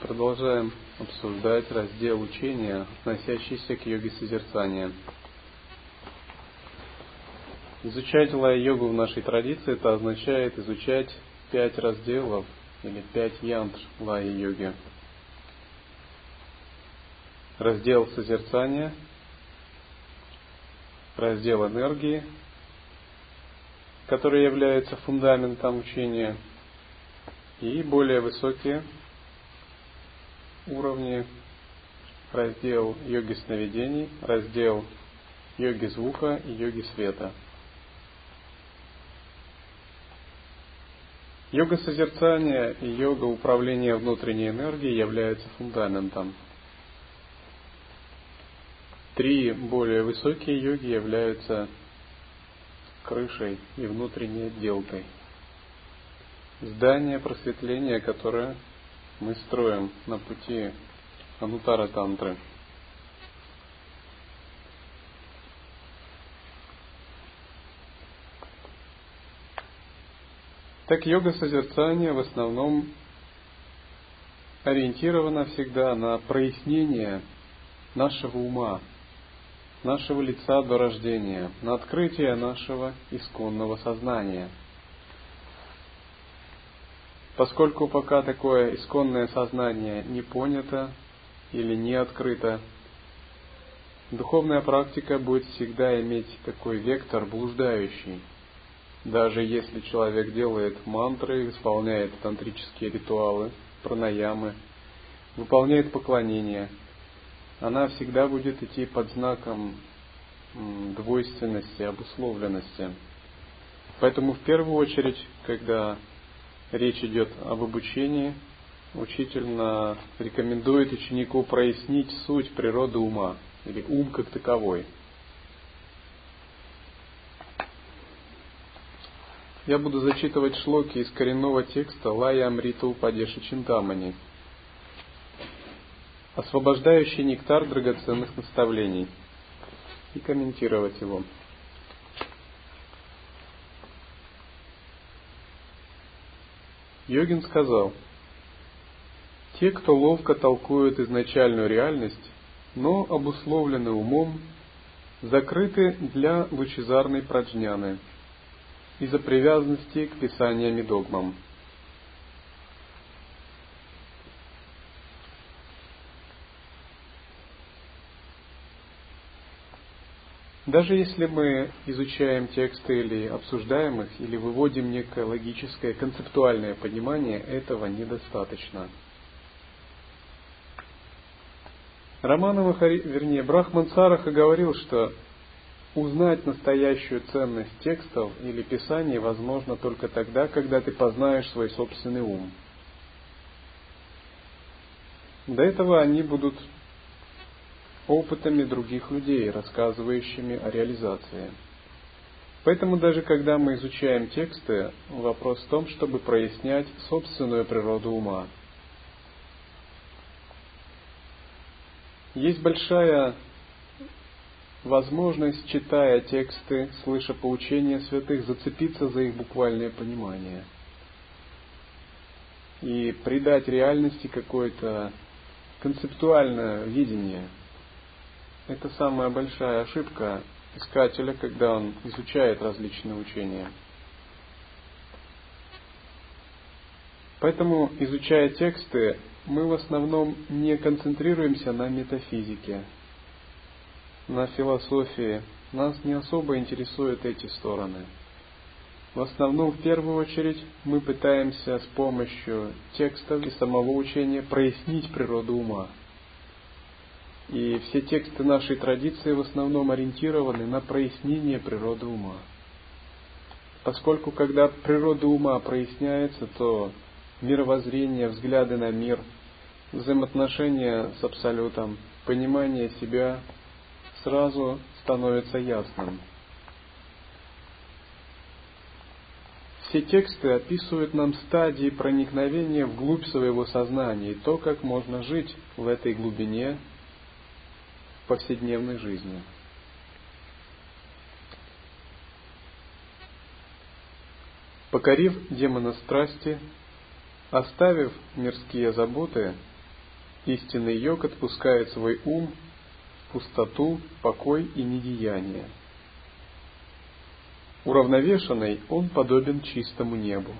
продолжаем обсуждать раздел учения, относящийся к йоге созерцания. Изучать лая-йогу в нашей традиции это означает изучать пять разделов или пять янтр лая-йоги. Раздел созерцания, раздел энергии, который является фундаментом учения – и более высокие уровни, раздел йоги сновидений, раздел йоги звука и йоги света. Йога созерцания и йога управления внутренней энергией являются фундаментом. Три более высокие йоги являются крышей и внутренней отделкой – здание просветления, которое мы строим на пути Анутара Тантры. Так йога созерцания в основном ориентирована всегда на прояснение нашего ума, нашего лица до рождения, на открытие нашего исконного сознания – Поскольку пока такое исконное сознание не понято или не открыто, духовная практика будет всегда иметь такой вектор блуждающий. Даже если человек делает мантры, исполняет тантрические ритуалы, пранаямы, выполняет поклонения, она всегда будет идти под знаком двойственности, обусловленности. Поэтому в первую очередь, когда речь идет об обучении, учитель рекомендует ученику прояснить суть природы ума, или ум как таковой. Я буду зачитывать шлоки из коренного текста Лая Амрита Упадеши Чинтамани, освобождающий нектар драгоценных наставлений, и комментировать его. Йогин сказал, те, кто ловко толкуют изначальную реальность, но обусловлены умом, закрыты для лучезарной праджняны из-за привязанности к писаниям и догмам. Даже если мы изучаем тексты или обсуждаем их, или выводим некое логическое, концептуальное понимание, этого недостаточно. Романова, вернее, Брахман Сараха говорил, что узнать настоящую ценность текстов или писаний возможно только тогда, когда ты познаешь свой собственный ум. До этого они будут опытами других людей, рассказывающими о реализации. Поэтому даже когда мы изучаем тексты, вопрос в том, чтобы прояснять собственную природу ума. Есть большая возможность, читая тексты, слыша поучения святых, зацепиться за их буквальное понимание и придать реальности какое-то концептуальное видение – это самая большая ошибка искателя, когда он изучает различные учения. Поэтому, изучая тексты, мы в основном не концентрируемся на метафизике, на философии. Нас не особо интересуют эти стороны. В основном, в первую очередь, мы пытаемся с помощью текстов и самого учения прояснить природу ума. И все тексты нашей традиции в основном ориентированы на прояснение природы ума. Поскольку когда природа ума проясняется, то мировоззрение, взгляды на мир, взаимоотношения с Абсолютом, понимание себя сразу становится ясным. Все тексты описывают нам стадии проникновения вглубь своего сознания и то, как можно жить в этой глубине в повседневной жизни. Покорив демона страсти, оставив мирские заботы, истинный йог отпускает свой ум в пустоту, покой и недеяние – Уравновешенный он подобен чистому небу.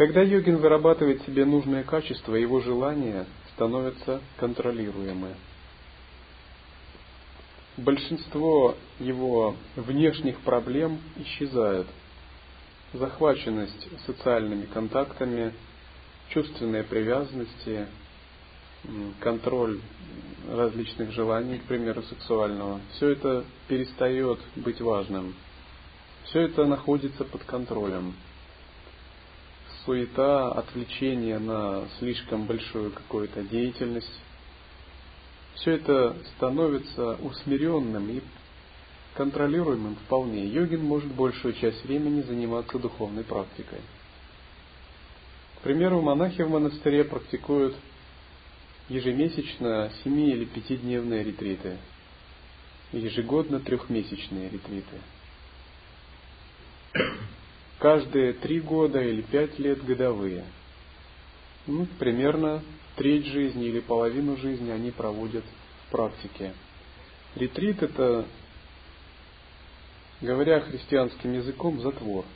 Когда йогин вырабатывает себе нужное качество, его желания становятся контролируемы. Большинство его внешних проблем исчезают – захваченность социальными контактами, чувственные привязанности, контроль различных желаний, к примеру, сексуального, все это перестает быть важным. Все это находится под контролем. Суета, отвлечение на слишком большую какую-то деятельность, все это становится усмиренным и контролируемым вполне, йогин может большую часть времени заниматься духовной практикой. К примеру, монахи в монастыре практикуют ежемесячно 7 или 5-дневные ретриты, ежегодно трехмесячные ретриты. Каждые три года или пять лет годовые. Ну, примерно треть жизни или половину жизни они проводят в практике. Ретрит это говоря христианским языком, затвор.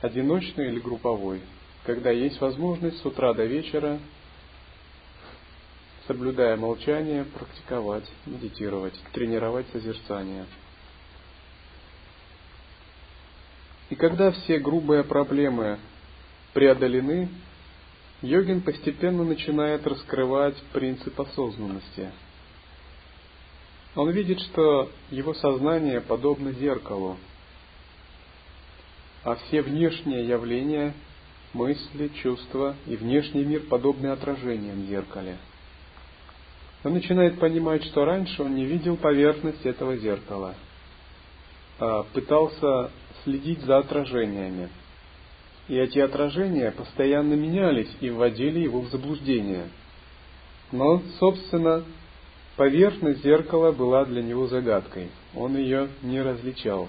Одиночный или групповой, когда есть возможность с утра до вечера, соблюдая молчание, практиковать, медитировать, тренировать созерцание. И когда все грубые проблемы преодолены, йогин постепенно начинает раскрывать принцип осознанности – он видит, что его сознание подобно зеркалу, а все внешние явления, мысли, чувства и внешний мир подобны отражениям в зеркале. Он начинает понимать, что раньше он не видел поверхность этого зеркала, а пытался следить за отражениями. И эти отражения постоянно менялись и вводили его в заблуждение. Но, собственно, Поверхность зеркала была для него загадкой, он ее не различал.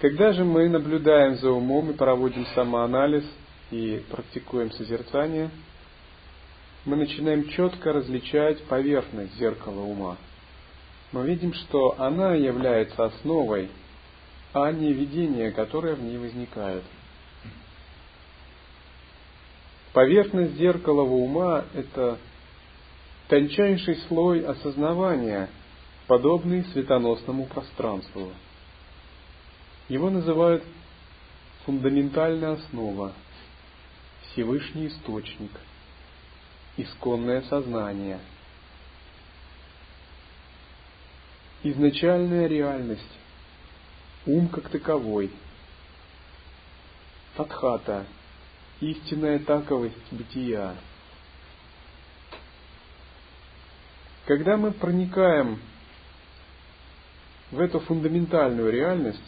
Когда же мы наблюдаем за умом и проводим самоанализ и практикуем созерцание, мы начинаем четко различать поверхность зеркала ума. Мы видим, что она является основой, а не видение, которое в ней возникает. Поверхность зеркалого ума – это тончайший слой осознавания, подобный светоносному пространству. Его называют фундаментальная основа, Всевышний источник, исконное сознание, изначальная реальность, ум как таковой, Тадхата, истинная таковость бытия – Когда мы проникаем в эту фундаментальную реальность,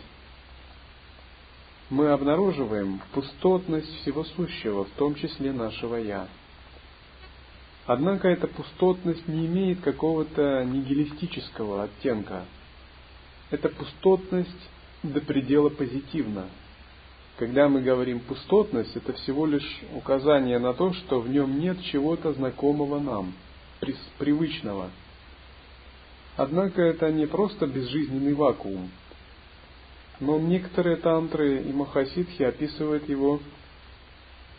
мы обнаруживаем пустотность всего сущего, в том числе нашего «я». Однако эта пустотность не имеет какого-то нигилистического оттенка. Эта пустотность до предела позитивна. Когда мы говорим пустотность, это всего лишь указание на то, что в нем нет чего-то знакомого нам – привычного. Однако это не просто безжизненный вакуум. Но некоторые тантры и махасидхи описывают его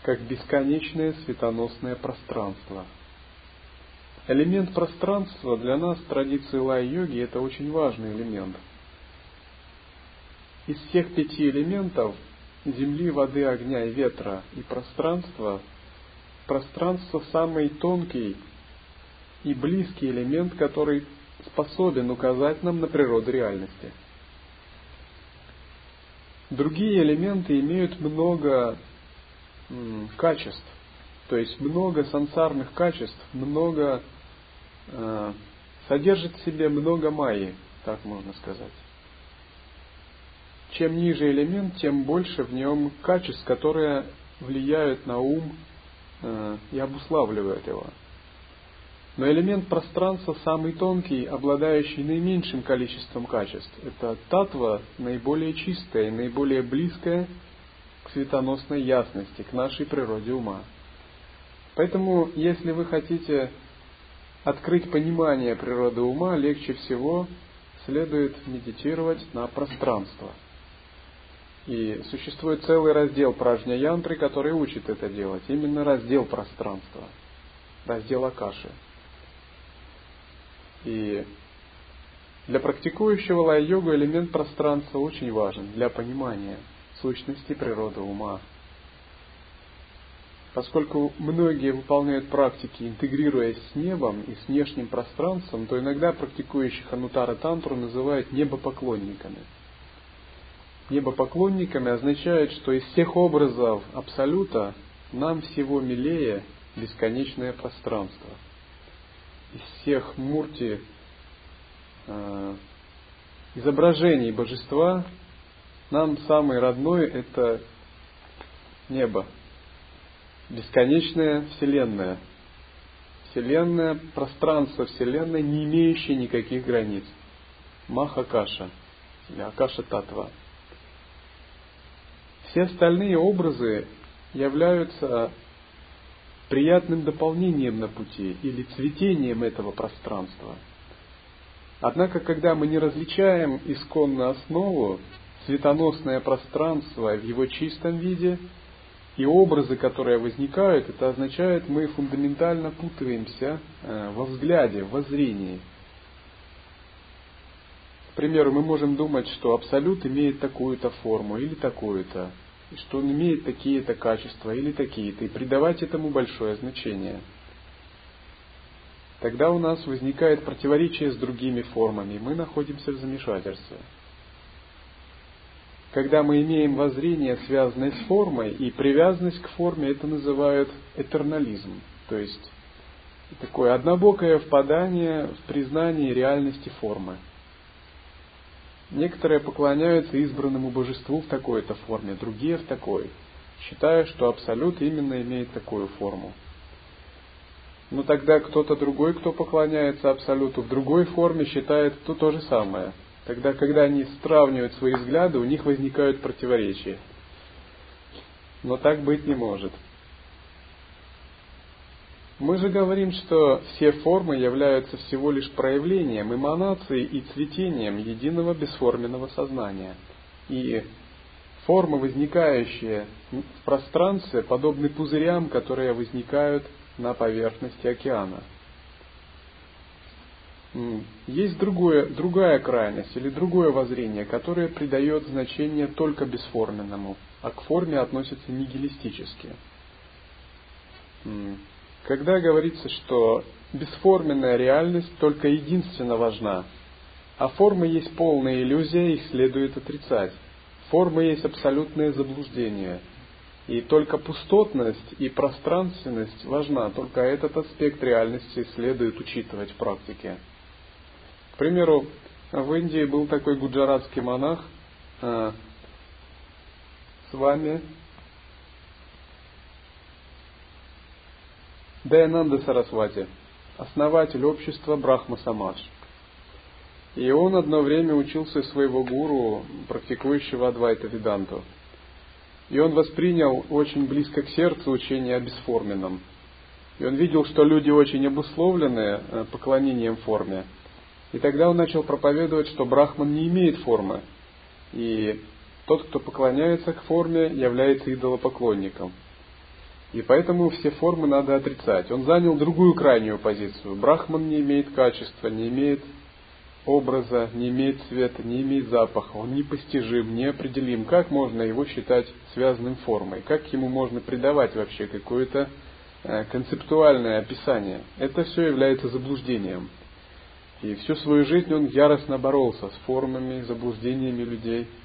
как бесконечное светоносное пространство. Элемент пространства для нас в традиции лай-йоги это очень важный элемент. Из всех пяти элементов земли, воды, огня и ветра и пространства, пространство самый тонкий и близкий элемент, который способен указать нам на природу реальности. Другие элементы имеют много качеств, то есть много сансарных качеств, много э, содержит в себе много майи, так можно сказать. Чем ниже элемент, тем больше в нем качеств, которые влияют на ум э, и обуславливают его. Но элемент пространства самый тонкий, обладающий наименьшим количеством качеств. Это татва наиболее чистая и наиболее близкая к светоносной ясности, к нашей природе ума. Поэтому, если вы хотите открыть понимание природы ума, легче всего следует медитировать на пространство. И существует целый раздел пражня янтры, который учит это делать. Именно раздел пространства, раздел Акаши. И для практикующего лай-йогу элемент пространства очень важен для понимания сущности природы ума. Поскольку многие выполняют практики, интегрируясь с небом и с внешним пространством, то иногда практикующих анутара тантру называют небопоклонниками. Небопоклонниками означает, что из всех образов Абсолюта нам всего милее бесконечное пространство – из всех мурти э, изображений божества нам самый родной это небо, бесконечная вселенная, вселенная, пространство вселенной, не имеющее никаких границ. Махакаша или Акаша Татва. Все остальные образы являются приятным дополнением на пути или цветением этого пространства. Однако, когда мы не различаем исконную основу, светоносное пространство в его чистом виде и образы, которые возникают, это означает, мы фундаментально путаемся э, во взгляде, в воззрении. К примеру, мы можем думать, что абсолют имеет такую-то форму или такую-то что он имеет такие-то качества или такие-то, и придавать этому большое значение. Тогда у нас возникает противоречие с другими формами, мы находимся в замешательстве. Когда мы имеем воззрение, связанное с формой, и привязанность к форме, это называют этернализм, то есть такое однобокое впадание в признание реальности формы – Некоторые поклоняются избранному божеству в такой-то форме, другие в такой, считая, что Абсолют именно имеет такую форму. Но тогда кто-то другой, кто поклоняется Абсолюту в другой форме, считает то, то же самое. Тогда, когда они сравнивают свои взгляды, у них возникают противоречия. Но так быть не может. Мы же говорим, что все формы являются всего лишь проявлением, эманацией и цветением единого бесформенного сознания. И формы, возникающие в пространстве, подобны пузырям, которые возникают на поверхности океана. Есть другое, другая крайность или другое воззрение, которое придает значение только бесформенному, а к форме относится нигилистически когда говорится, что бесформенная реальность только единственно важна, а форма есть полная иллюзия, их следует отрицать. Форма есть абсолютное заблуждение. И только пустотность и пространственность важна, только этот аспект реальности следует учитывать в практике. К примеру, в Индии был такой гуджаратский монах, а, с вами Дайананда Сарасвати, основатель общества Брахма Самадж. И он одно время учился своего гуру, практикующего Адвайта Веданту. И он воспринял очень близко к сердцу учение о бесформенном. И он видел, что люди очень обусловлены э, поклонением форме. И тогда он начал проповедовать, что Брахман не имеет формы. И Тот, кто поклоняется к форме, является идолопоклонником. И поэтому все формы надо отрицать. Он занял другую крайнюю позицию. Брахман не имеет качества, не имеет образа, не имеет цвета, не имеет запаха. Он непостижим, неопределим. Как можно его считать связанным формой? Как ему можно придавать вообще какое-то э, концептуальное описание? Это все является заблуждением. И всю свою жизнь он яростно боролся с формами, заблуждениями людей –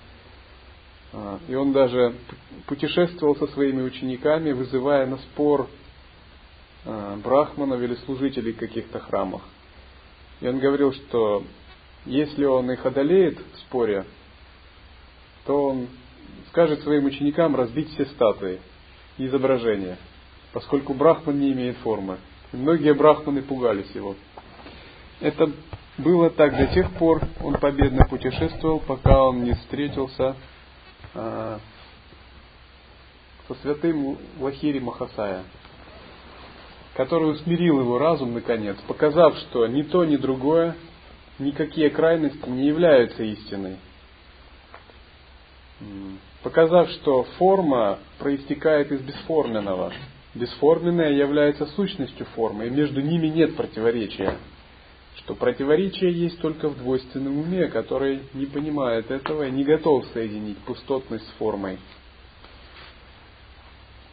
и он даже путешествовал со своими учениками, вызывая на спор а, брахманов или служителей каких-то храмах. И он говорил, что если он их одолеет в споре, то он скажет своим ученикам разбить все статуи и изображения, поскольку брахман не имеет формы. И многие брахманы пугались его. Это было так до тех пор, он победно путешествовал, пока он не встретился со святым Лахири Махасая, который усмирил его разум наконец, показав, что ни то, ни другое, никакие крайности не являются истиной. Показав, что форма проистекает из бесформенного. Бесформенное является сущностью формы, и между ними нет противоречия что противоречие есть только в двойственном уме, который не понимает этого и не готов соединить пустотность с формой.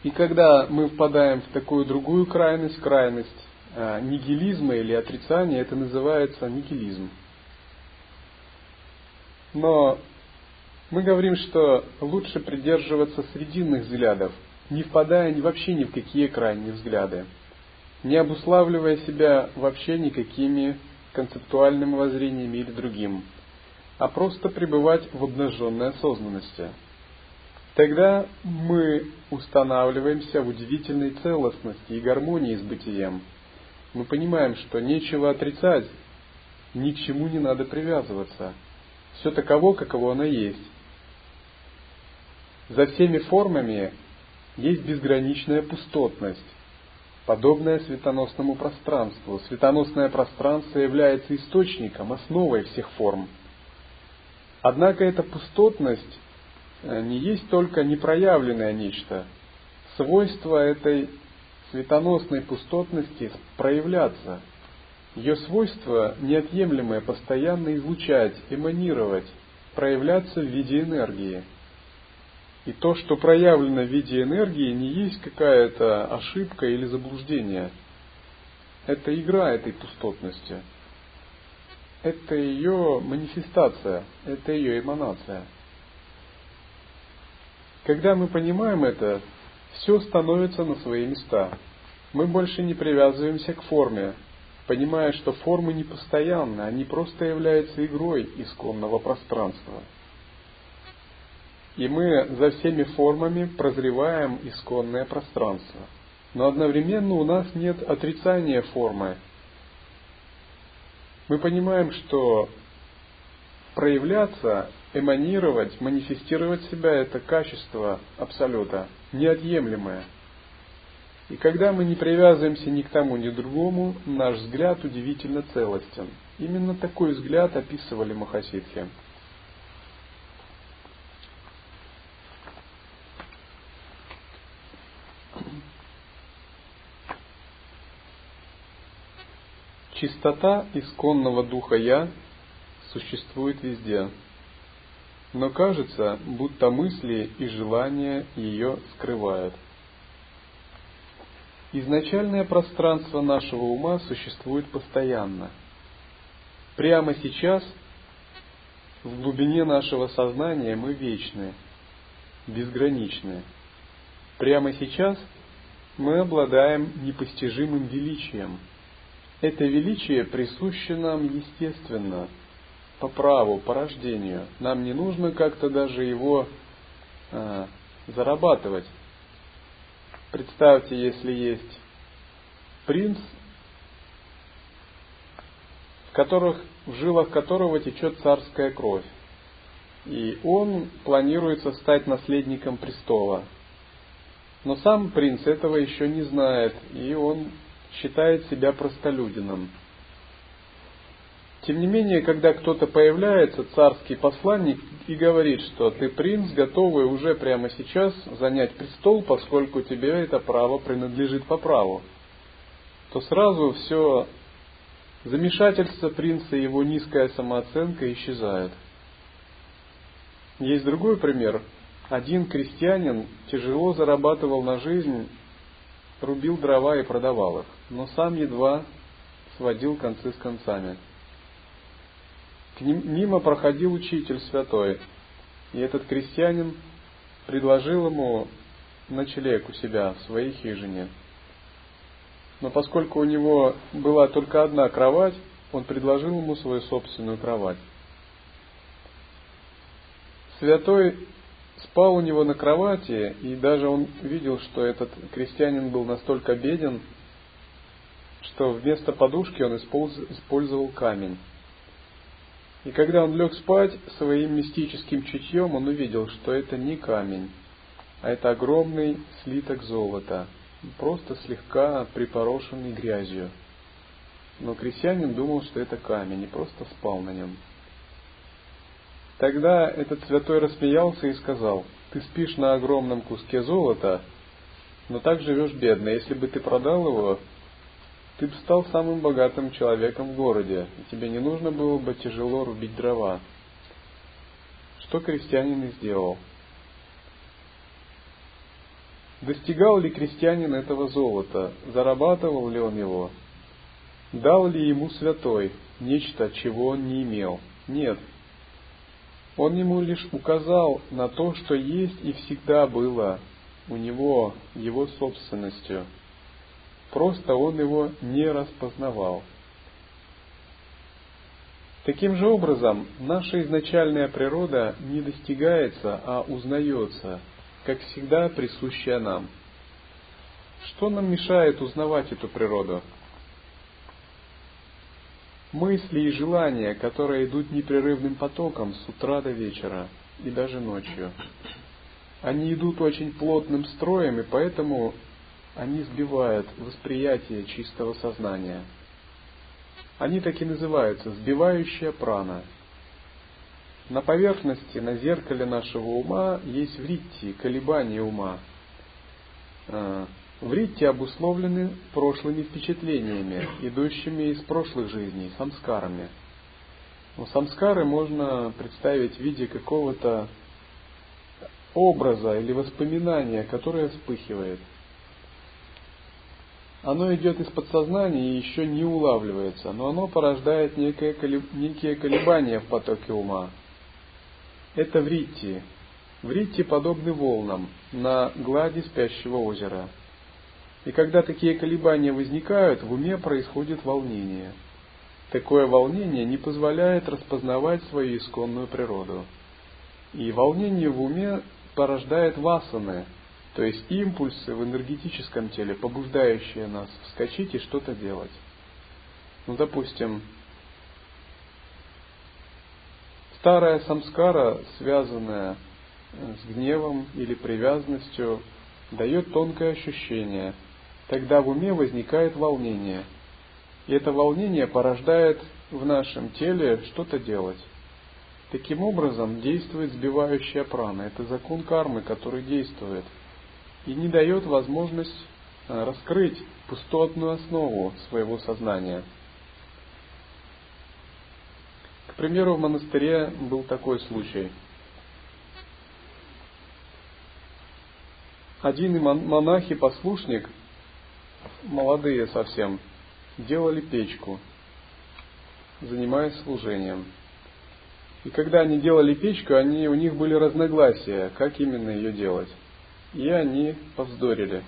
И когда мы впадаем в такую другую крайность, крайность э, нигилизма или отрицания, это называется нигилизм. Но мы говорим, что лучше придерживаться срединных взглядов, не впадая вообще ни в какие крайние взгляды, не обуславливая себя вообще никакими концептуальным воззрением или другим, а просто пребывать в обнаженной осознанности. Тогда мы устанавливаемся в удивительной целостности и гармонии с бытием. Мы понимаем, что нечего отрицать, ни к чему не надо привязываться. Все таково, каково оно есть. За всеми формами есть безграничная пустотность, подобное светоносному пространству. Светоносное пространство является источником, основой всех форм. Однако эта пустотность э, не есть только непроявленное нечто. Свойство этой светоносной пустотности проявляться. Ее свойство неотъемлемое постоянно излучать, эманировать, проявляться в виде энергии – и то, что проявлено в виде энергии, не есть какая-то ошибка или заблуждение. Это игра этой пустотности. Это ее манифестация, это ее эманация. Когда мы понимаем это, все становится на свои места. Мы больше не привязываемся к форме, понимая, что формы не постоянны, они просто являются игрой исконного пространства – и мы за всеми формами прозреваем исконное пространство. Но одновременно у нас нет отрицания формы. Мы понимаем, что проявляться, эманировать, манифестировать себя – это качество Абсолюта, неотъемлемое. И когда мы не привязываемся ни к тому, ни к другому, наш взгляд удивительно целостен. Именно такой взгляд описывали Махасидхи. Чистота исконного духа «Я» существует везде, но кажется, будто мысли и желания ее скрывают. Изначальное пространство нашего ума существует постоянно. Прямо сейчас, в глубине нашего сознания мы вечны, безграничны. Прямо сейчас мы обладаем непостижимым величием – это величие присуще нам естественно, по праву, по рождению. Нам не нужно как-то даже его э, зарабатывать. Представьте, если есть принц, в, которых, в жилах которого течет царская кровь. И он планируется стать наследником престола. Но сам принц этого еще не знает, и он считает себя простолюдином. Тем не менее, когда кто-то появляется, царский посланник, и говорит, что ты принц, готовый уже прямо сейчас занять престол, поскольку тебе это право принадлежит по праву, то сразу все замешательство принца и его низкая самооценка исчезает. Есть другой пример. Один крестьянин тяжело зарабатывал на жизнь, рубил дрова и продавал их, но сам едва сводил концы с концами. К ним, мимо проходил учитель святой, и этот крестьянин предложил ему ночлег у себя в своей хижине. Но поскольку у него была только одна кровать, он предложил ему свою собственную кровать. Святой спал у него на кровати, и даже он видел, что этот крестьянин был настолько беден, что вместо подушки он использовал камень. И когда он лег спать, своим мистическим чутьем он увидел, что это не камень, а это огромный слиток золота, просто слегка припорошенный грязью. Но крестьянин думал, что это камень, и просто спал на нем. Тогда этот святой рассмеялся и сказал, ты спишь на огромном куске золота, но так живешь бедно. Если бы ты продал его, ты бы стал самым богатым человеком в городе, и тебе не нужно было бы тяжело рубить дрова. Что крестьянин и сделал. Достигал ли крестьянин этого золота? Зарабатывал ли он его? Дал ли ему святой нечто, чего он не имел? Нет. Он ему лишь указал на то, что есть и всегда было у него его собственностью – просто он его не распознавал. Таким же образом, наша изначальная природа не достигается, а узнается, как всегда присущая нам. Что нам мешает узнавать эту природу? Мысли и желания, которые идут непрерывным потоком с утра до вечера и даже ночью. Они идут очень плотным строем, и поэтому они сбивают восприятие чистого сознания. Они так и называются сбивающая прана. На поверхности, на зеркале нашего ума есть вритти, колебания ума. Вритти обусловлены прошлыми впечатлениями, идущими из прошлых жизней, самскарами. Но самскары можно представить в виде какого-то образа или воспоминания, которое вспыхивает – оно идет из подсознания и еще не улавливается, но оно порождает некое, некие колебания в потоке ума. Это вритти. Вритти подобны волнам на глади спящего озера. И когда такие колебания возникают, в уме происходит волнение. Такое волнение не позволяет распознавать свою исконную природу. И волнение в уме порождает васаны, то есть импульсы в энергетическом теле, побуждающие нас вскочить и что-то делать. Ну, допустим, старая самскара, связанная с гневом или привязанностью, дает тонкое ощущение. Тогда в уме возникает волнение. И это волнение порождает в нашем теле что-то делать. Таким образом действует сбивающая прана. Это закон кармы, который действует – и не дает возможность э, раскрыть пустотную основу своего сознания. К примеру, в монастыре был такой случай. Один монах и послушник, молодые совсем, делали печку, занимаясь служением. И когда они делали печку, они, у них были разногласия, как именно ее делать и они повздорили.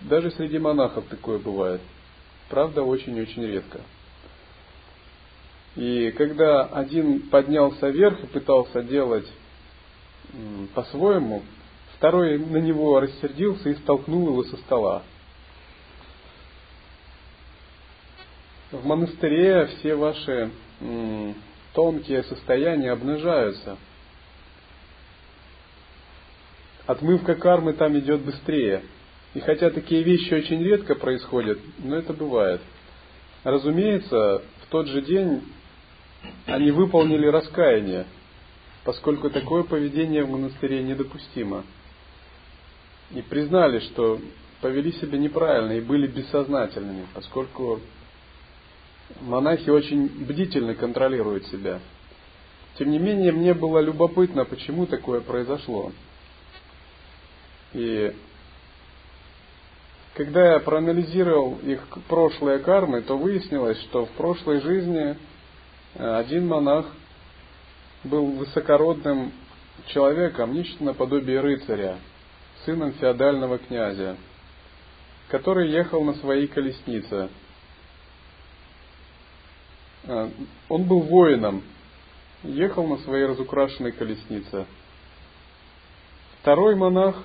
Даже среди монахов такое бывает. Правда, очень-очень редко. И когда один поднялся вверх и пытался делать по-своему, второй на него рассердился и столкнул его со стола. В монастыре все ваши тонкие состояния обнажаются – отмывка кармы там идет быстрее. И хотя такие вещи очень редко происходят, но это бывает. Разумеется, в тот же день они выполнили раскаяние, поскольку такое поведение в монастыре недопустимо. И признали, что повели себя неправильно и были бессознательными, поскольку монахи очень бдительно контролируют себя. Тем не менее, мне было любопытно, почему такое произошло. И когда я проанализировал их прошлые кармы, то выяснилось, что в прошлой жизни э, один монах был высокородным человеком, нечто наподобие рыцаря, сыном феодального князя, который ехал на своей колеснице. Э, он был воином, ехал на своей разукрашенной колеснице. Второй монах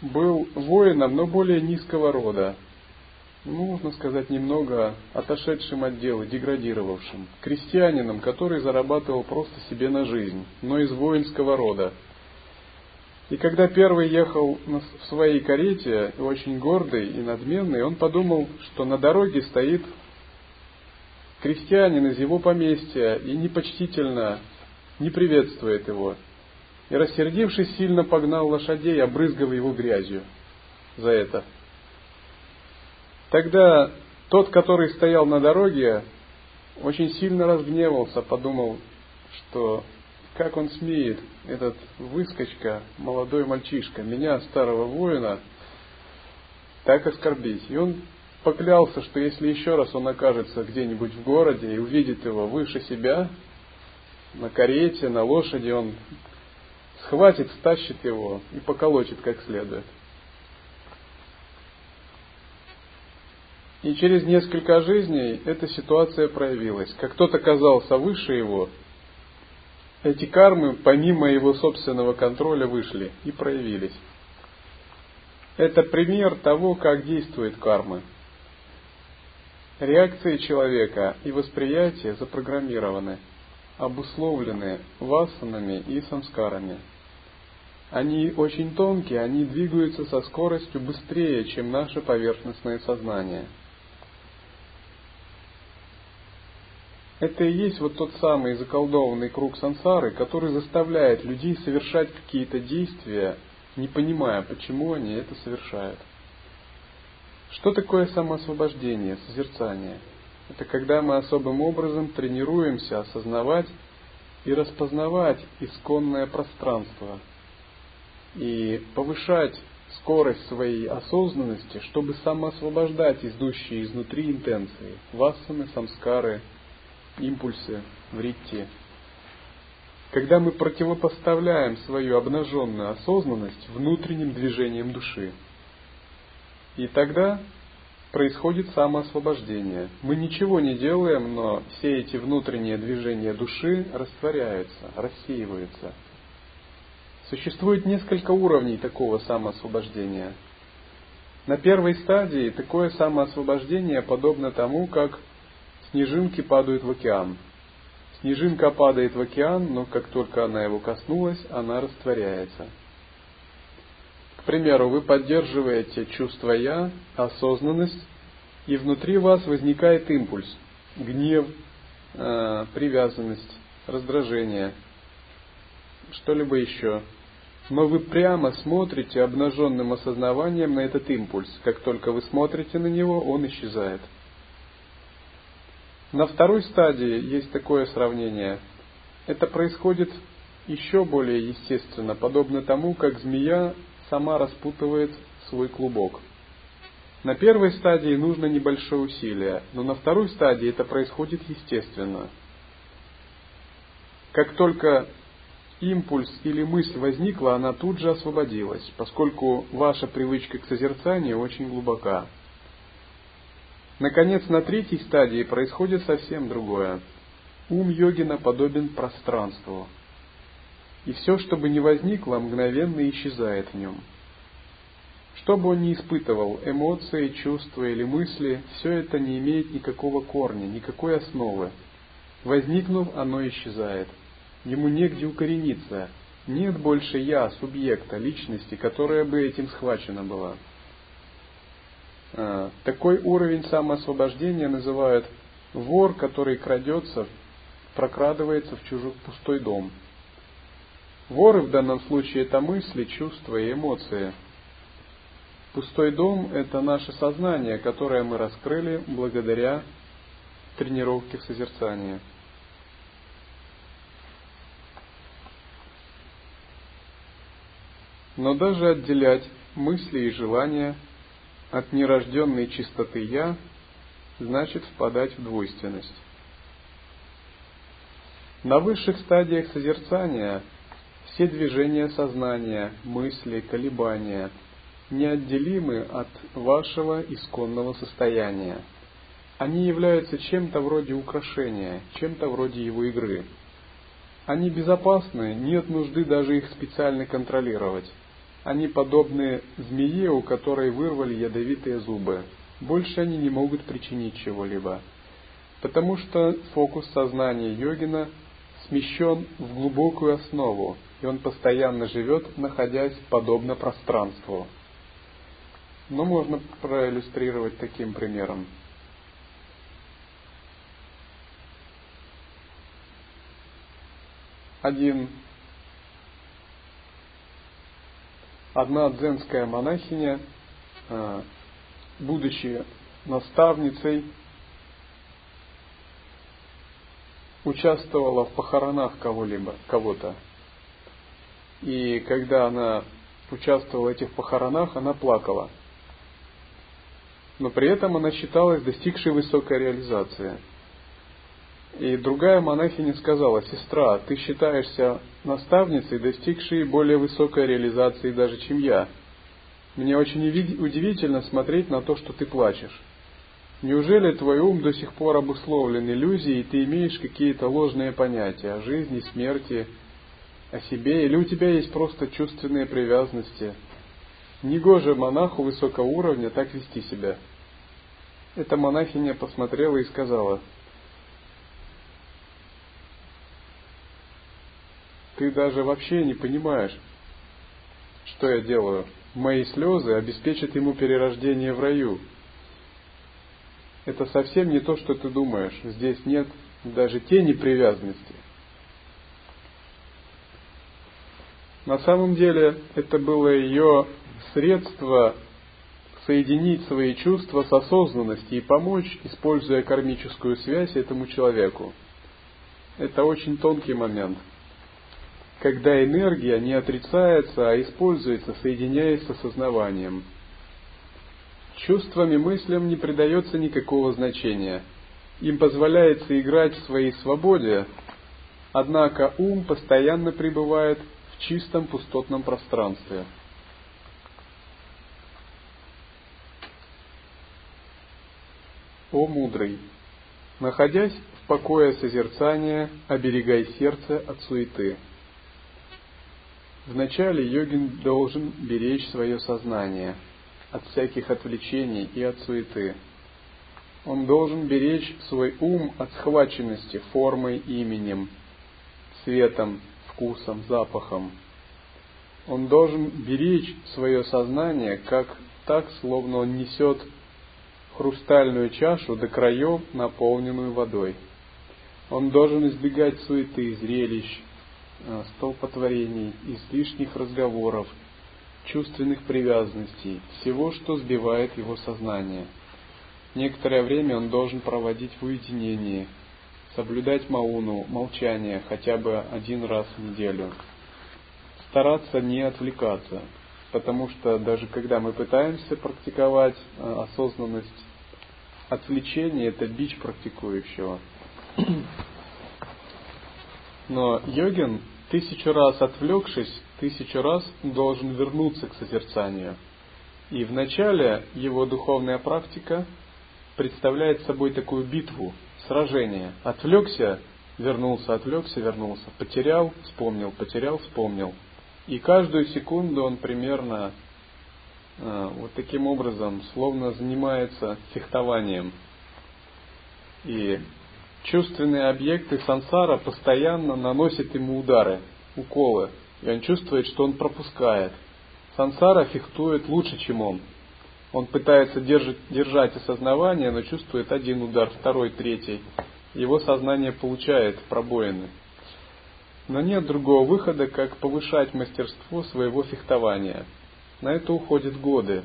был воином, но более низкого рода, ну, можно сказать, немного отошедшим от дела, деградировавшим, крестьянином, который зарабатывал просто себе на жизнь, но из воинского рода. И когда первый ехал в своей карете, очень гордый и надменный, он подумал, что на дороге стоит крестьянин из его поместья и непочтительно не приветствует его. И рассердившись, сильно погнал лошадей, обрызгав его грязью за это. Тогда тот, который стоял на дороге, очень сильно разгневался, подумал, что как он смеет, этот выскочка, молодой мальчишка, меня, старого воина, так оскорбить. И он поклялся, что если еще раз он окажется где-нибудь в городе и увидит его выше себя, на карете, на лошади, он схватит, стащит его и поколочит как следует. И через несколько жизней эта ситуация проявилась. Как тот оказался выше его, эти кармы помимо его собственного контроля вышли и проявились. Это пример того, как действует карма. Реакции человека и восприятие запрограммированы, обусловлены васанами и самскарами. Они очень тонкие, они двигаются со скоростью быстрее, чем наше поверхностное сознание. Это и есть вот тот самый заколдованный круг сансары, который заставляет людей совершать какие-то действия, не понимая, почему они это совершают. Что такое самоосвобождение, созерцание? Это когда мы особым образом тренируемся осознавать и распознавать исконное пространство и повышать скорость своей осознанности, чтобы самоосвобождать идущие изнутри интенции, вассаны, самскары, импульсы, вритти. Когда мы противопоставляем свою обнаженную осознанность внутренним движением души – и тогда происходит самоосвобождение. Мы ничего не делаем, но все эти внутренние движения души растворяются, рассеиваются. Существует несколько уровней такого самоосвобождения. На первой стадии такое самоосвобождение подобно тому, как снежинки падают в океан. Снежинка падает в океан, но как только она его коснулась, она растворяется – к примеру, вы поддерживаете чувство «я», осознанность, и внутри вас возникает импульс, гнев, э, привязанность, раздражение, что-либо еще. Но вы прямо смотрите обнаженным осознаванием на этот импульс. Как только вы смотрите на него, он исчезает. На второй стадии есть такое сравнение. Это происходит еще более естественно, подобно тому, как змея сама распутывает свой клубок. На первой стадии нужно небольшое усилие, но на второй стадии это происходит естественно. Как только импульс или мысль возникла, она тут же освободилась, поскольку ваша привычка к созерцанию очень глубока. Наконец, на третьей стадии происходит совсем другое. Ум йогина подобен пространству – и все, что бы ни возникло, мгновенно исчезает в нем. Что бы он ни испытывал, эмоции, чувства или мысли, все это не имеет никакого корня, никакой основы. Возникнув, оно исчезает. Ему негде укорениться. Нет больше я, субъекта, личности, которая бы этим схвачена была. А, такой уровень самоосвобождения называют Вор, который крадется, прокрадывается в чужой пустой дом. Воры в данном случае это мысли, чувства и эмоции. Пустой дом – это наше сознание, которое мы раскрыли благодаря тренировке в созерцании. Но даже отделять мысли и желания от нерожденной чистоты «я» значит впадать в двойственность. На высших стадиях созерцания все движения сознания, мысли, колебания неотделимы от вашего исконного состояния. Они являются чем-то вроде украшения, чем-то вроде его игры. Они безопасны, нет нужды даже их специально контролировать. Они подобны змее, у которой вырвали ядовитые зубы. Больше они не могут причинить чего-либо. Потому что фокус сознания йогина смещен в глубокую основу, и он постоянно живет, находясь подобно пространству. Но можно проиллюстрировать таким примером. Один одна дзенская монахиня, а, будучи наставницей, участвовала в похоронах кого-либо, кого-то. И когда она участвовала в этих похоронах, она плакала. Но при этом она считалась достигшей высокой реализации – и другая монахиня сказала, сестра, ты считаешься наставницей, достигшей более высокой реализации даже, чем я. Мне очень удивительно смотреть на то, что ты плачешь. Неужели твой ум до сих пор обусловлен иллюзией, и ты имеешь какие-то ложные понятия о жизни, смерти, о себе, или у тебя есть просто чувственные привязанности? Негоже монаху высокого уровня так вести себя. Эта монахиня посмотрела и сказала – ты даже вообще не понимаешь, что я делаю. Мои слезы обеспечат ему перерождение в раю. Это совсем не то, что ты думаешь. Здесь нет даже тени привязанности. На самом деле это было ее средство соединить свои чувства с осознанностью и помочь, используя кармическую связь этому человеку. Это очень тонкий момент – когда энергия не отрицается, а используется, соединяясь с осознаванием. Чувствам и мыслям не придается никакого значения. Им позволяется играть в своей свободе, однако ум постоянно пребывает чистом пустотном пространстве. О мудрый! Находясь в покое созерцания, оберегай сердце от суеты – Вначале йогин должен беречь свое сознание от всяких отвлечений и от суеты. Он должен беречь свой ум от схваченности формой, именем, цветом, вкусом, запахом. Он должен беречь свое сознание, как так, словно он несет хрустальную чашу до краев, наполненную водой. Он должен избегать суеты, зрелищ, Э, столпотворений, излишних разговоров, чувственных привязанностей, всего, что сбивает его сознание. Некоторое время он должен проводить в уединении, соблюдать мауну, молчание хотя бы один раз в неделю. Стараться не отвлекаться, потому что даже когда мы пытаемся практиковать э, осознанность, отвлечение – это бич практикующего. Но йогин тысячу раз отвлекшись, тысячу раз должен вернуться к созерцанию. И вначале его духовная практика представляет собой такую битву, сражение. Отвлекся, вернулся, отвлекся, вернулся. Потерял, вспомнил, потерял, вспомнил. И каждую секунду он примерно э, вот таким образом, словно занимается фехтованием. И чувственные объекты сансара постоянно наносят ему удары, уколы, и он чувствует, что он пропускает. Сансара фехтует лучше, чем он. Он пытается держать, держать осознавание, но чувствует один удар, второй, третий. Его сознание получает пробоины. Но нет другого выхода, как повышать мастерство своего фехтования. На это уходят годы.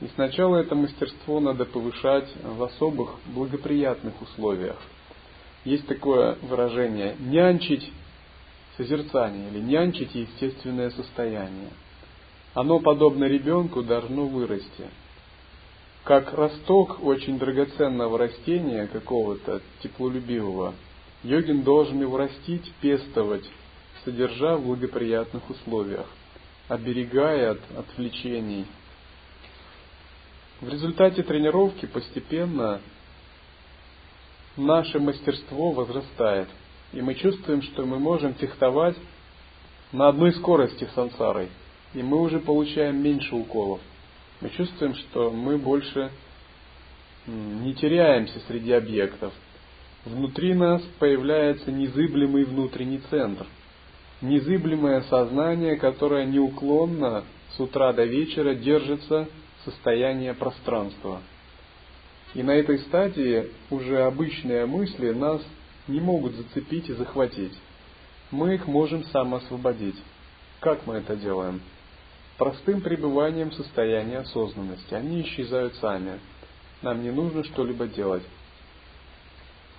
И сначала это мастерство надо повышать в особых благоприятных условиях. Есть такое выражение «нянчить созерцание» или «нянчить естественное состояние». Оно, подобно ребенку, должно вырасти. Как росток очень драгоценного растения, какого-то теплолюбивого, йогин должен его растить, пестовать, содержа в благоприятных условиях, оберегая от отвлечений. В результате тренировки постепенно наше мастерство возрастает, и мы чувствуем, что мы можем фехтовать на одной скорости с сансарой, и мы уже получаем меньше уколов. Мы чувствуем, что мы больше не теряемся среди объектов. Внутри нас появляется незыблемый внутренний центр, незыблемое сознание, которое неуклонно с утра до вечера держится состояние пространства – и на этой стадии уже обычные мысли нас не могут зацепить и захватить. Мы их можем самоосвободить. Как мы это делаем? Простым пребыванием в состоянии осознанности. Они исчезают сами. Нам не нужно что-либо делать.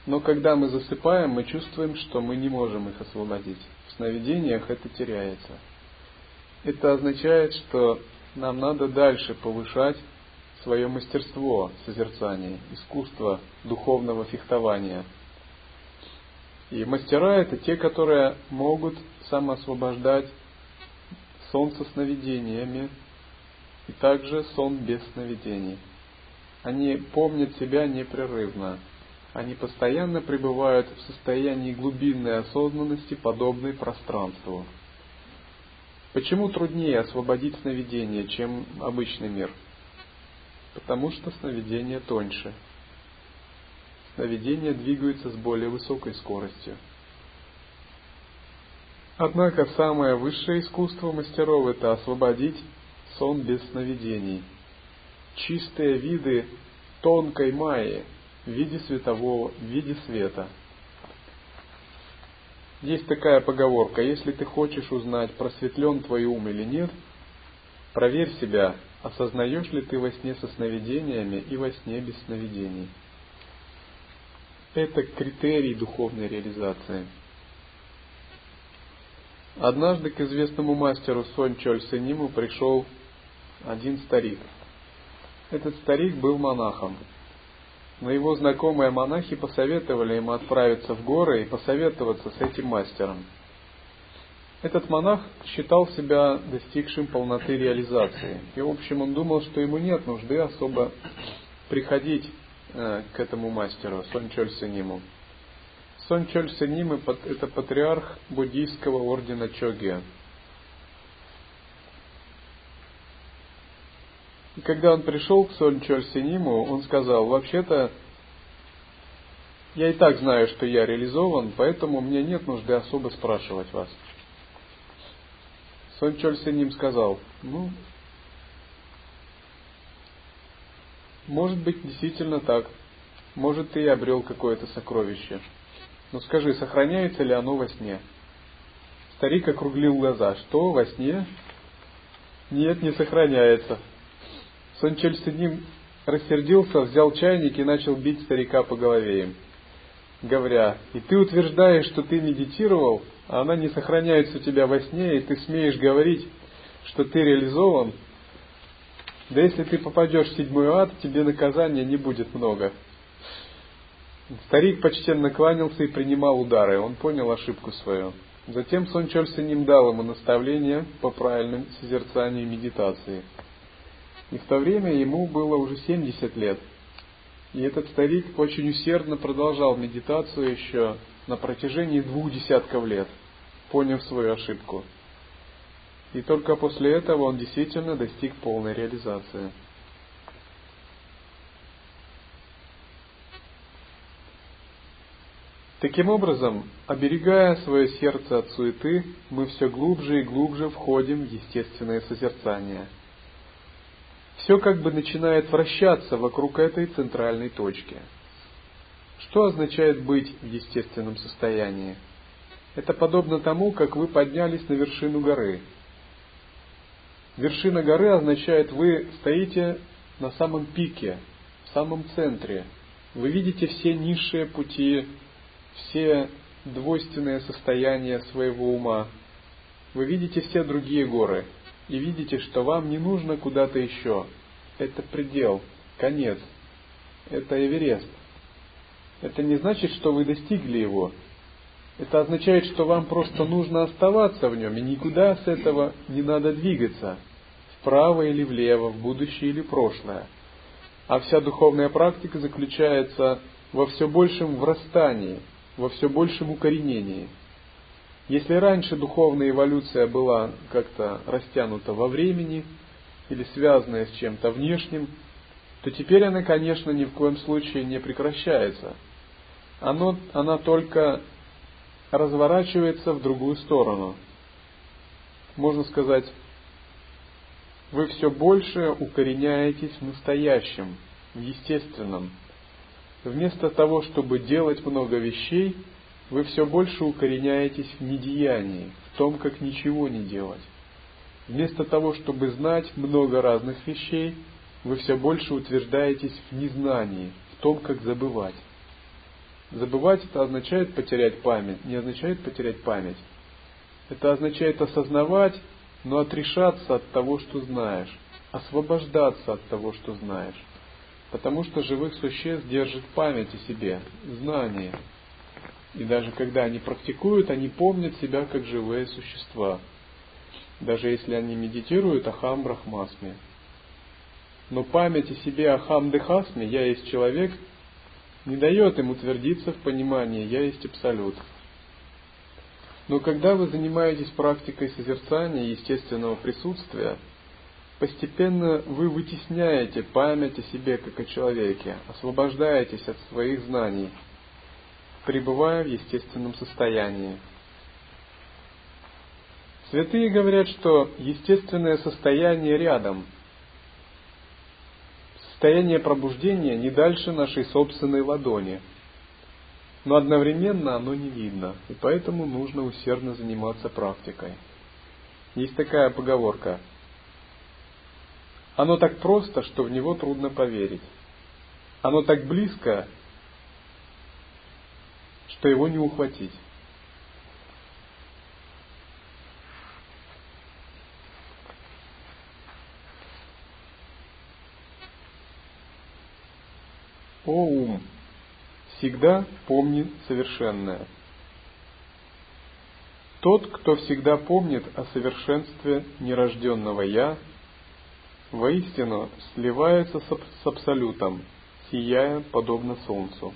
Но когда мы засыпаем, мы чувствуем, что мы не можем их освободить. В сновидениях это теряется. Это означает, что нам надо дальше повышать свое мастерство созерцания, искусство духовного фехтования. И мастера это те, которые могут самоосвобождать сон со сновидениями и также сон без сновидений. Они помнят себя непрерывно. Они постоянно пребывают в состоянии глубинной осознанности, подобной пространству. Почему труднее освободить сновидение, чем обычный мир? потому что сновидения тоньше. Сновидения двигаются с более высокой скоростью. Однако самое высшее искусство мастеров – это освободить сон без сновидений. Чистые виды тонкой майи в виде светового, в виде света. Есть такая поговорка, если ты хочешь узнать, просветлен твой ум или нет, проверь себя, Осознаешь ли ты во сне со сновидениями и во сне без сновидений? Это критерий духовной реализации. Однажды к известному мастеру Сон Чоль Сениму пришел один старик. Этот старик был монахом. Но его знакомые монахи посоветовали ему отправиться в горы и посоветоваться с этим мастером – этот монах считал себя достигшим полноты реализации. И, в общем, он думал, что ему нет нужды особо приходить э, к этому мастеру, Сончоль Сениму. Сончоль Сеним – это патриарх буддийского ордена Чогия. И когда он пришел к Сончоль Сениму, он сказал, вообще-то, я и так знаю, что я реализован, поэтому мне нет нужды особо спрашивать вас. Сон Чоль Синим сказал, ну, может быть действительно так. Может, ты и обрел какое-то сокровище. Но скажи, сохраняется ли оно во сне? Старик округлил глаза. Что, во сне? Нет, не сохраняется. Сон Чоль Синим рассердился, взял чайник и начал бить старика по голове им, говоря, и ты утверждаешь, что ты медитировал, а она не сохраняется у тебя во сне, и ты смеешь говорить, что ты реализован, да если ты попадешь в седьмой ад, тебе наказания не будет много. Старик почтенно кланялся и принимал удары, он понял ошибку свою. Затем Сон ним дал ему наставление по правильному созерцанию и медитации. И в то время ему было уже 70 лет. И этот старик очень усердно продолжал медитацию еще на протяжении двух десятков лет, поняв свою ошибку. И только после этого он действительно достиг полной реализации. Таким образом, оберегая свое сердце от суеты, мы все глубже и глубже входим в естественное созерцание. все как бы начинает вращаться вокруг этой центральной точки. Что означает быть в естественном состоянии? Это подобно тому, как вы поднялись на вершину горы. Вершина горы означает, вы стоите на самом пике, в самом центре. Вы видите все низшие пути, все двойственные состояния своего ума. Вы видите все другие горы и видите, что вам не нужно куда-то еще. Это предел, конец. Это Эверест. Это не значит, что вы достигли его. Это означает, что вам просто нужно оставаться в нем, и никуда с этого не надо двигаться, вправо или влево, в будущее или прошлое. А вся духовная практика заключается во все большем врастании, во все большем укоренении. Если раньше духовная эволюция была как-то растянута во времени или связанная с чем-то внешним, то теперь она, конечно, ни в коем случае не прекращается. Оно, она только разворачивается в другую сторону. Можно сказать, вы все больше укореняетесь в настоящем, в естественном. Вместо того, чтобы делать много вещей, вы все больше укореняетесь в недеянии, в том, как ничего не делать. Вместо того, чтобы знать много разных вещей, вы все больше утверждаетесь в незнании, в том, как забывать. Забывать это означает потерять память, не означает потерять память. Это означает осознавать, но отрешаться от того, что знаешь, освобождаться от того, что знаешь. Потому что живых существ держит память о себе, знание. И даже когда они практикуют, они помнят себя как живые существа. Даже если они медитируют Ахам Брахмасме. Но память о себе Ахам Дехасме, я есть человек, не дает им утвердиться в понимании «я есть Абсолют». Но когда вы занимаетесь практикой созерцания естественного присутствия, постепенно вы вытесняете память о себе как о человеке, освобождаетесь от своих знаний, пребывая в естественном состоянии. Святые говорят, что естественное состояние рядом – Состояние пробуждения не дальше нашей собственной ладони. Но одновременно оно не видно, и поэтому нужно усердно заниматься практикой. Есть такая поговорка. Оно так просто, что в него трудно поверить. Оно так близко, что его не ухватить. О ум, всегда помни совершенное. Тот, кто всегда помнит о совершенстве нерожденного Я, воистину сливается с Абсолютом, сияя подобно Солнцу.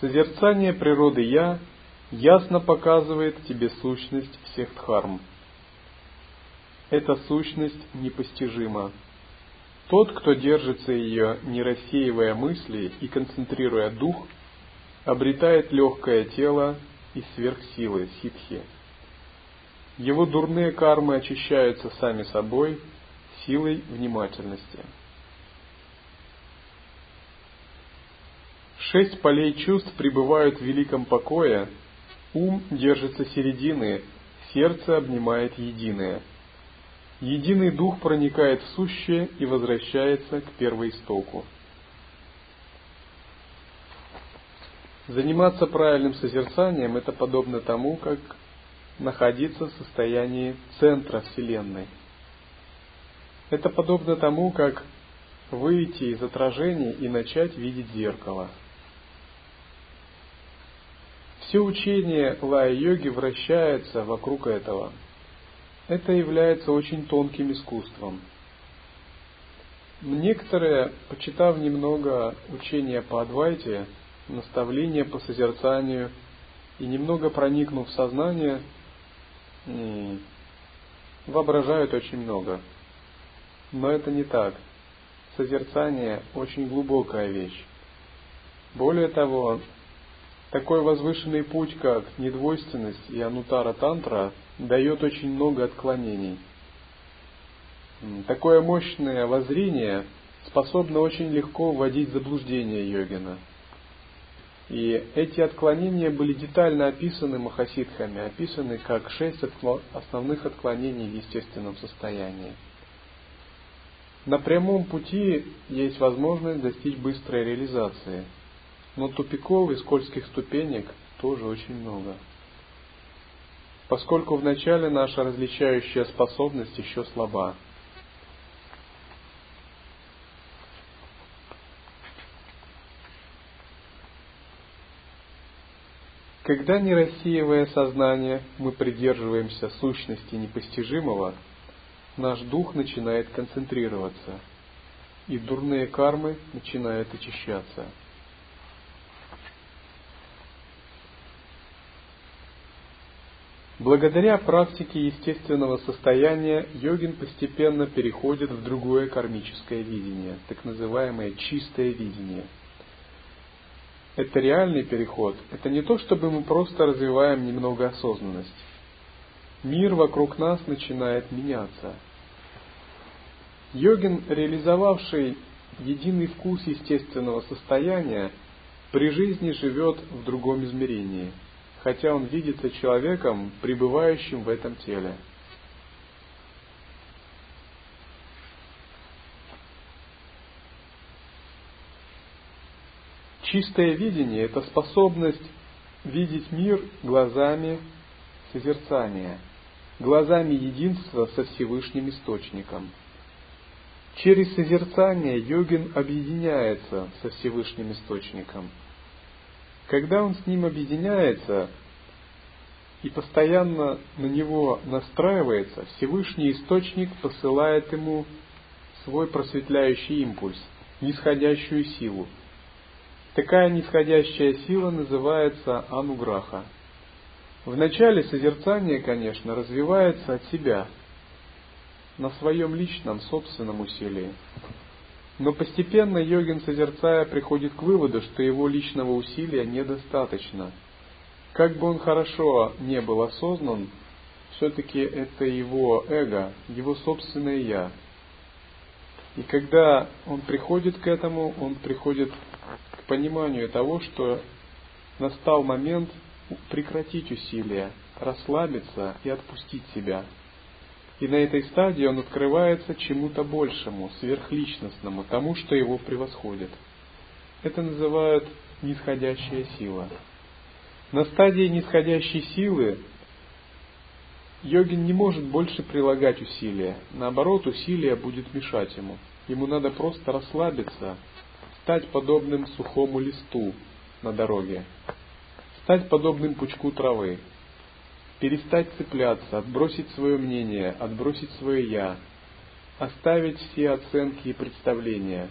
Созерцание природы Я ясно показывает тебе сущность всех дхарм – эта сущность непостижима. Тот, кто держится ее, не рассеивая мысли и концентрируя дух, обретает легкое тело и сверхсилы ситхи. Его дурные кармы очищаются сами собой силой внимательности. Шесть полей чувств пребывают в великом покое, ум держится середины, сердце обнимает единое – Единый дух проникает в сущее и возвращается к первоистоку. Заниматься правильным созерцанием – это подобно тому, как находиться в состоянии центра Вселенной. Это подобно тому, как выйти из отражений и начать видеть зеркало. Все учение лая-йоги вращается вокруг этого – это является очень тонким искусством. Некоторые, почитав немного учения по Адвайте, наставления по созерцанию и немного проникнув в сознание, воображают очень много. Но это не так. Созерцание очень глубокая вещь. Более того, Такой возвышенный путь, как недвойственность и анутара тантра, дает очень много отклонений. Такое мощное воззрение способно очень легко вводить в заблуждение йогина. И эти отклонения были детально описаны махасидхами, описаны как шесть основных отклонений в естественном состоянии. На прямом пути есть возможность достичь быстрой реализации, но тупиков и скользких ступенек тоже очень много. Поскольку вначале наша различающая способность еще слаба – Когда, не рассеивая сознание, мы придерживаемся сущности непостижимого, наш дух начинает концентрироваться, и дурные кармы начинают очищаться. Благодаря практике естественного состояния йогин постепенно переходит в другое кармическое видение, так называемое чистое видение – это реальный переход. Это не то, чтобы мы просто развиваем немного осознанность. Мир вокруг нас начинает меняться. Йогин, реализовавший единый вкус естественного состояния, при жизни живет в другом измерении, хотя он видится человеком, пребывающим в этом теле – Чистое видение – это способность видеть мир глазами созерцания, глазами единства со Всевышним Источником. Через созерцание йогин объединяется со Всевышним Источником. Когда он с ним объединяется и постоянно на него настраивается, Всевышний Источник посылает ему свой просветляющий импульс, нисходящую силу – Такая нисходящая сила называется ануграха. В начале созерцание, конечно, развивается от себя, на своем личном, собственном усилии. Но постепенно йогин, созерцая, приходит к выводу, что его личного усилия недостаточно. Как бы он хорошо не был осознан, все-таки это его эго, его собственное я. И когда он приходит к этому, он приходит пониманию того, что настал момент прекратить усилия, расслабиться и отпустить себя. И на этой стадии он открывается чему-то большему, сверхличностному, тому, что его превосходит. Это называют нисходящая сила. На стадии нисходящей силы йогин не может больше прилагать усилия. Наоборот, усилие будет мешать ему. Ему надо просто расслабиться стать подобным сухому листу на дороге, стать подобным пучку травы, перестать цепляться, отбросить свое мнение, отбросить свое «я», оставить все оценки и представления.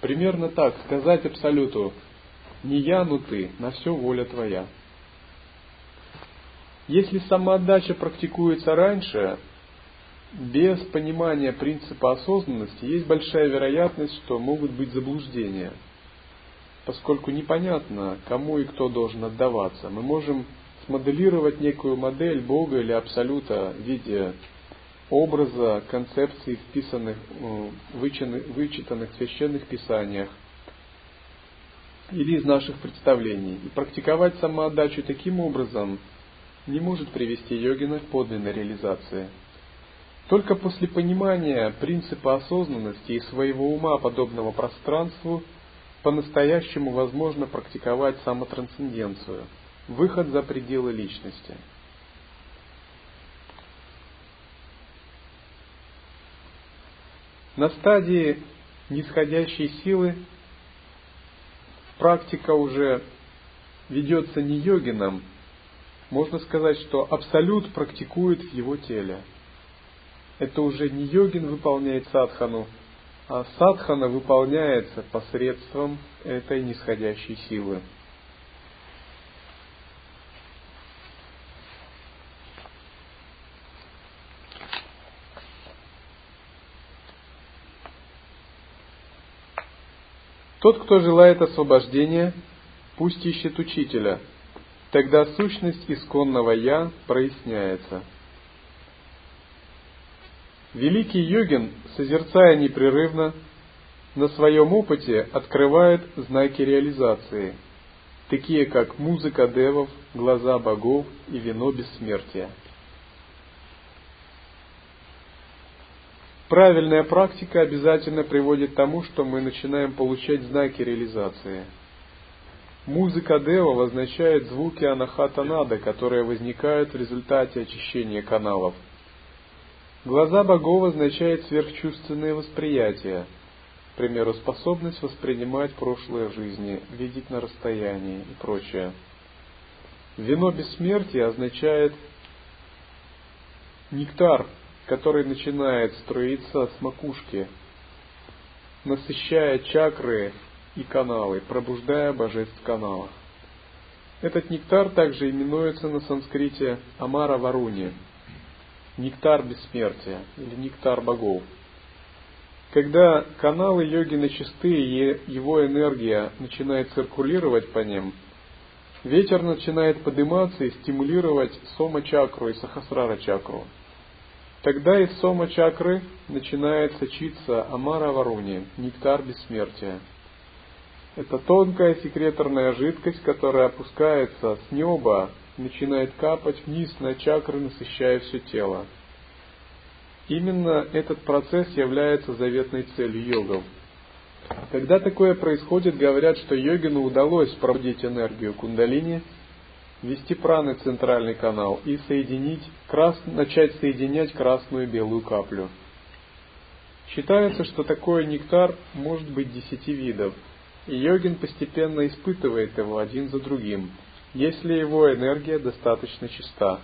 Примерно так, сказать Абсолюту «не я, но ты, на все воля твоя». Если самоотдача практикуется раньше, без понимания принципа осознанности есть большая вероятность, что могут быть заблуждения, поскольку непонятно, кому и кто должен отдаваться. Мы можем смоделировать некую модель Бога или Абсолюта в виде образа, концепций, вписанных, э, вычитанных в священных писаниях или из наших представлений. И практиковать самоотдачу таким образом не может привести йогина к подлинной реализации – только после понимания принципа осознанности и своего ума, подобного пространству, по-настоящему возможно практиковать самотрансценденцию, выход за пределы личности. На стадии нисходящей силы практика уже ведется не йогином, можно сказать, что абсолют практикует в его теле – это уже не йогин выполняет садхану, а садхана выполняется посредством этой нисходящей силы. Тот, кто желает освобождения, пусть ищет учителя, тогда сущность исконного «я» проясняется. Великий йогин, созерцая непрерывно, на своем опыте открывает знаки реализации, такие как музыка девов, глаза богов и вино бессмертия. Правильная практика обязательно приводит к тому, что мы начинаем получать знаки реализации. Музыка Дева означает звуки анахатанада, которые возникают в результате очищения каналов. Глаза богов означает сверхчувственное восприятие, к примеру, способность воспринимать прошлые жизни, видеть на расстоянии и прочее. Вино бессмертия означает нектар, который начинает струиться с макушки, насыщая чакры и каналы, пробуждая божеств в каналах. Этот нектар также именуется на санскрите Амара Варуни, нектар бессмертия или нектар богов. Когда каналы йогины чисты и его энергия начинает циркулировать по ним, ветер начинает подниматься и стимулировать сома-чакру и сахасрара-чакру – Тогда из сома чакры начинает сочиться амара варуни, нектар бессмертия. Это тонкая секреторная жидкость, которая опускается с неба, начинает капать вниз на чакры, насыщая все тело. Именно этот процесс является заветной целью йогов. Когда такое происходит, говорят, что йогину удалось пробудить энергию кундалини – ввести праны центральный канал и соединить, крас, начать соединять красную и белую каплю. Считается, что такой нектар может быть десяти видов, и йогин постепенно испытывает его один за другим, если его энергия достаточно чиста.